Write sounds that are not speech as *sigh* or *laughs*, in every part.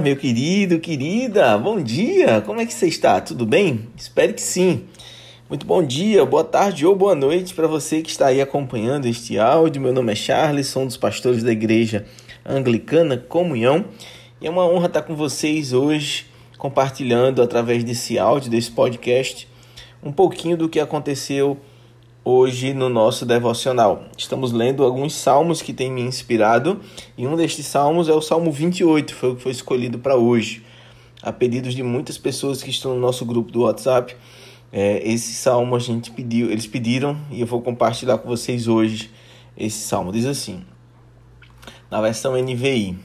Meu querido, querida, bom dia, como é que você está? Tudo bem? Espero que sim. Muito bom dia, boa tarde ou boa noite para você que está aí acompanhando este áudio. Meu nome é Charles, sou um dos pastores da Igreja Anglicana Comunhão e é uma honra estar com vocês hoje, compartilhando através desse áudio, desse podcast, um pouquinho do que aconteceu hoje no nosso devocional. Estamos lendo alguns salmos que têm me inspirado e um destes salmos é o Salmo 28, foi o que foi escolhido para hoje. A pedidos de muitas pessoas que estão no nosso grupo do WhatsApp, é, esse salmo a gente pediu, eles pediram e eu vou compartilhar com vocês hoje esse salmo. Diz assim, na versão NVI,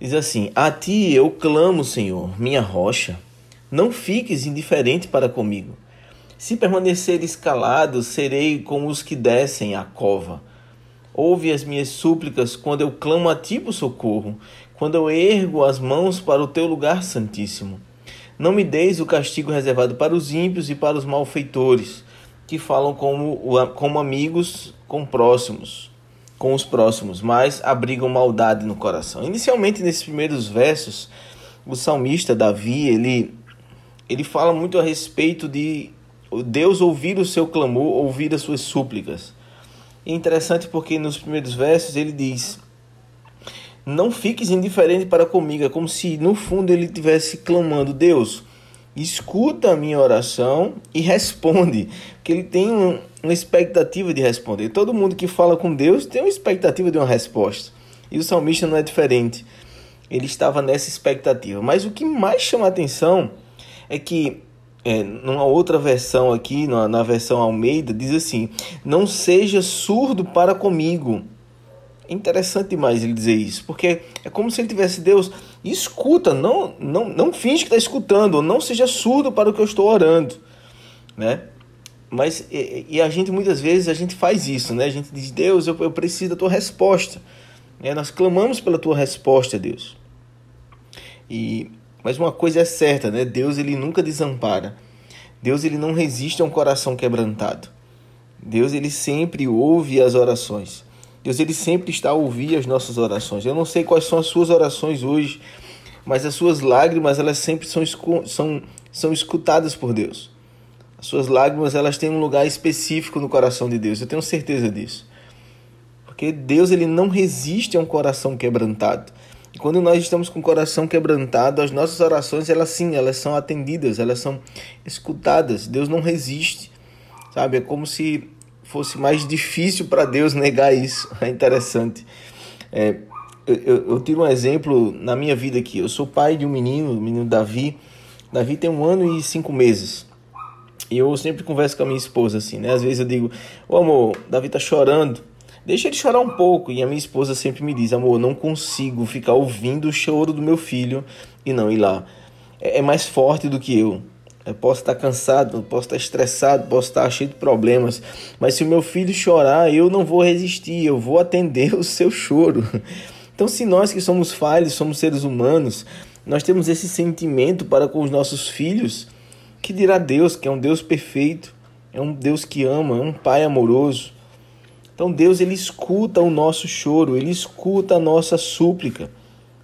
diz assim: A ti eu clamo, Senhor, minha rocha, não fiques indiferente para comigo. Se permaneceres calado, serei como os que descem à cova. Ouve as minhas súplicas quando eu clamo a ti por socorro, quando eu ergo as mãos para o teu lugar santíssimo. Não me deis o castigo reservado para os ímpios e para os malfeitores, que falam como, como amigos com próximos, com os próximos, mas abrigam maldade no coração. Inicialmente, nesses primeiros versos, o salmista Davi, ele, ele fala muito a respeito de Deus ouvir o seu clamor, ouvir as suas súplicas. É interessante porque nos primeiros versos ele diz: Não fiques indiferente para comigo. É como se no fundo ele estivesse clamando: Deus, escuta a minha oração e responde. Porque ele tem um, uma expectativa de responder. Todo mundo que fala com Deus tem uma expectativa de uma resposta. E o salmista não é diferente. Ele estava nessa expectativa. Mas o que mais chama a atenção é que é, numa outra versão aqui, na, na versão Almeida, diz assim: Não seja surdo para comigo. É interessante demais ele dizer isso, porque é como se ele tivesse Deus, escuta, não, não, não finge que está escutando, não seja surdo para o que eu estou orando, né? Mas e, e, a gente muitas vezes a gente faz isso, né? A gente diz Deus, eu, eu preciso da tua resposta, né? Nós clamamos pela tua resposta, Deus. E mas uma coisa é certa, né? Deus ele nunca desampara. Deus ele não resiste a um coração quebrantado. Deus ele sempre ouve as orações. Deus ele sempre está a ouvir as nossas orações. Eu não sei quais são as suas orações hoje, mas as suas lágrimas elas sempre são, são, são escutadas por Deus. As suas lágrimas elas têm um lugar específico no coração de Deus. Eu tenho certeza disso. Porque Deus ele não resiste a um coração quebrantado. Quando nós estamos com o coração quebrantado, as nossas orações, elas sim, elas são atendidas, elas são escutadas. Deus não resiste, sabe? É como se fosse mais difícil para Deus negar isso. *laughs* É interessante. É, eu, eu, tiro um exemplo na minha vida aqui. Eu sou pai de um menino, o menino Davi. Davi tem um ano e cinco meses. E eu sempre converso com a minha esposa assim, né? Às vezes eu digo, ô amor, Davi tá chorando. Deixa ele chorar um pouco. E a minha esposa sempre me diz: amor, não consigo ficar ouvindo o choro do meu filho e não ir lá. É, é mais forte do que eu. Eu posso estar cansado, posso estar estressado, posso estar cheio de problemas, mas se o meu filho chorar, eu não vou resistir, eu vou atender *laughs* o seu choro. Então, se nós que somos falhos, somos seres humanos, nós temos esse sentimento para com os nossos filhos, que dirá Deus, que é um Deus perfeito, é um Deus que ama, é um Pai amoroso. Então Deus ele escuta o nosso choro, ele escuta a nossa súplica,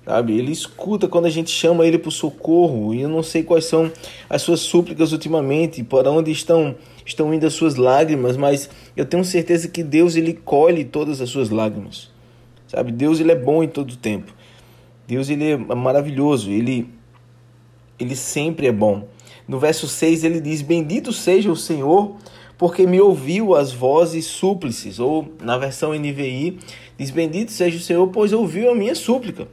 sabe? Ele escuta quando a gente chama ele para o socorro. E eu não sei quais são as suas súplicas ultimamente, para onde estão estão indo as suas lágrimas, mas eu tenho certeza que Deus ele colhe todas as suas lágrimas. Sabe? Deus ele é bom em todo o tempo. Deus ele é maravilhoso, ele ele sempre é bom. No verso 6 ele diz: Bendito seja o Senhor porque me ouviu as vozes súplices, ou na versão NVI, diz: Bendito seja o Senhor, pois ouviu a minha súplica.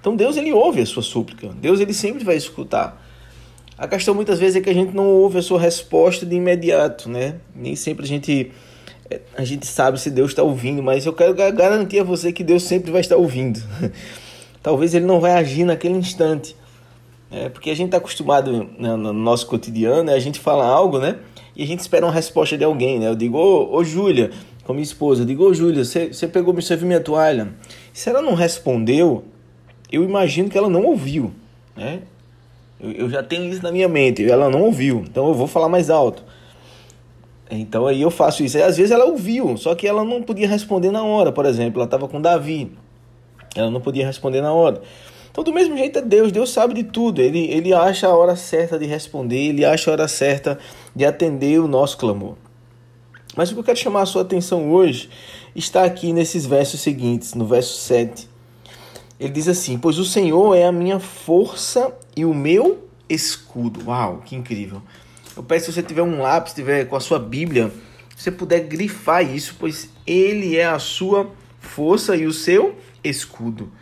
Então Deus ele ouve a sua súplica, Deus ele sempre vai escutar. A questão muitas vezes é que a gente não ouve a sua resposta de imediato, né? Nem sempre a gente é, a gente sabe se Deus está ouvindo, mas eu quero garantir a você que Deus sempre vai estar ouvindo. *laughs* Talvez ele não vai agir naquele instante, é, porque a gente está acostumado né, no nosso cotidiano, né, a gente fala algo, né? E a gente espera uma resposta de alguém, né? Eu digo, ô, ô Júlia, com minha esposa, eu digo, ô Júlia, você pegou, você viu minha toalha? Se ela não respondeu, eu imagino que ela não ouviu, né? Eu, eu já tenho isso na minha mente, ela não ouviu, então eu vou falar mais alto. Então aí eu faço isso. E às vezes ela ouviu, só que ela não podia responder na hora, por exemplo, ela estava com Davi, ela não podia responder na hora. Então, do mesmo jeito é Deus, Deus sabe de tudo, ele, ele acha a hora certa de responder, ele acha a hora certa de atender o nosso clamor. Mas o que eu quero chamar a sua atenção hoje está aqui nesses versos seguintes, no verso 7. Ele diz assim: Pois o Senhor é a minha força e o meu escudo. Uau, que incrível! Eu peço se você tiver um lápis, tiver com a sua Bíblia, você puder grifar isso, pois ele é a sua força e o seu escudo.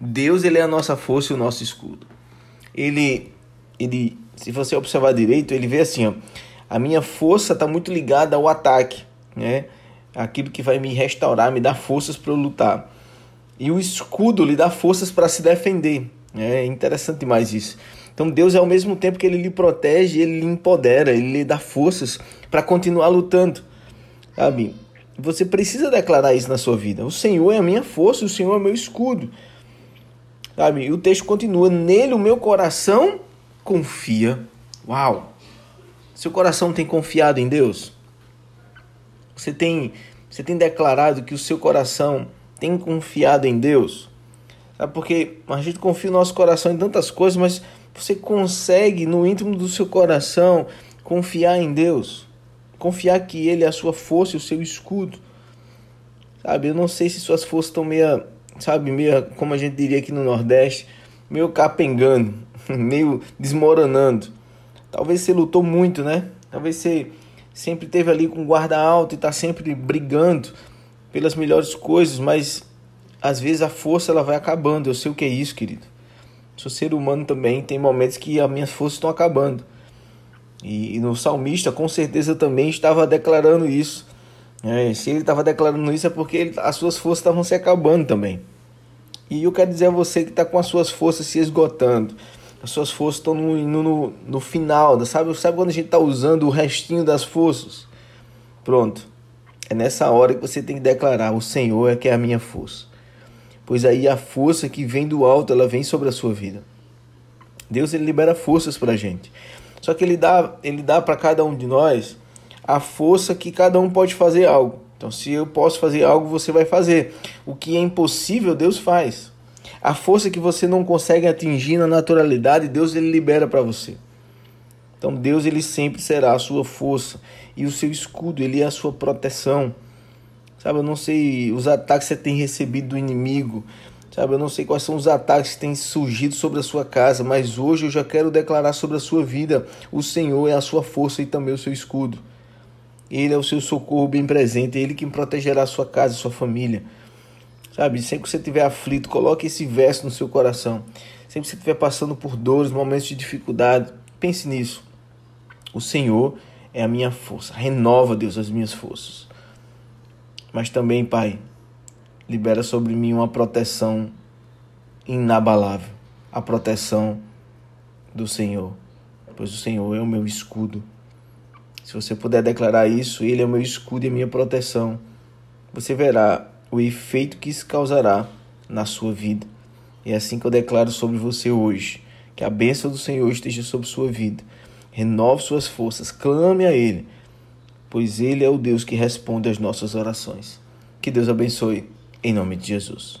Deus ele é a nossa força e o nosso escudo. Ele, ele, se você observar direito, ele vê assim, ó, a minha força está muito ligada ao ataque, né? Aquilo que vai me restaurar, me dar forças para lutar. E o escudo lhe dá forças para se defender. É interessante demais isso. Então Deus, ao mesmo tempo que Ele lhe protege, Ele lhe empodera, Ele lhe dá forças para continuar lutando. Sabe? Você precisa declarar isso na sua vida. O Senhor é a minha força, o Senhor é o meu escudo. Sabe? E o texto continua: Nele o meu coração confia. Uau! Seu coração tem confiado em Deus? Você tem, você tem declarado que o seu coração tem confiado em Deus? Sabe? Porque a gente confia no nosso coração em tantas coisas, mas você consegue no íntimo do seu coração confiar em Deus? Confiar que Ele é a sua força e o seu escudo? Sabe? Eu não sei se suas forças estão meio sabe, meio, como a gente diria aqui no Nordeste, meio capengando, *laughs* meio desmoronando. Talvez você lutou muito, né? Talvez você sempre teve ali com guarda alto e está sempre brigando pelas melhores coisas, mas às vezes a força ela vai acabando. Eu sei o que é isso, querido. Sou ser humano também, tem momentos que as minhas forças estão acabando. E, e no salmista, com certeza, também estava declarando isso. É, se ele estava declarando isso é porque ele, as suas forças estavam se acabando também. E eu quero dizer a você que está com as suas forças se esgotando. As suas forças estão no, no, no final, sabe? Sabe quando a gente está usando o restinho das forças? Pronto. É nessa hora que você tem que declarar: O Senhor é que é a minha força. Pois aí a força que vem do alto, ela vem sobre a sua vida. Deus ele libera forças para a gente. Só que ele dá, ele dá para cada um de nós a força que cada um pode fazer algo. Então, se eu posso fazer algo, você vai fazer. O que é impossível, Deus faz. A força que você não consegue atingir na naturalidade, Deus ele libera para você. Então, Deus ele sempre será a sua força e o seu escudo, ele é a sua proteção. Sabe, eu não sei os ataques que você tem recebido do inimigo. Sabe, eu não sei quais são os ataques que têm surgido sobre a sua casa, mas hoje eu já quero declarar sobre a sua vida: o Senhor é a sua força e também o seu escudo. Ele é o seu socorro bem presente, é Ele quem protegerá a sua casa, a sua família. Sabe, sempre que você estiver aflito, coloque esse verso no seu coração. Sempre que você estiver passando por dores, momentos de dificuldade, pense nisso. O Senhor é a minha força. Renova, Deus, as minhas forças. Mas também, Pai, libera sobre mim uma proteção inabalável a proteção do Senhor, pois o Senhor é o meu escudo. Se você puder declarar isso, Ele é o meu escudo e a minha proteção, você verá o efeito que isso causará na sua vida. E é assim que eu declaro sobre você hoje. Que a bênção do Senhor esteja sobre sua vida. Renove suas forças, clame a Ele, pois Ele é o Deus que responde às nossas orações. Que Deus abençoe, em nome de Jesus.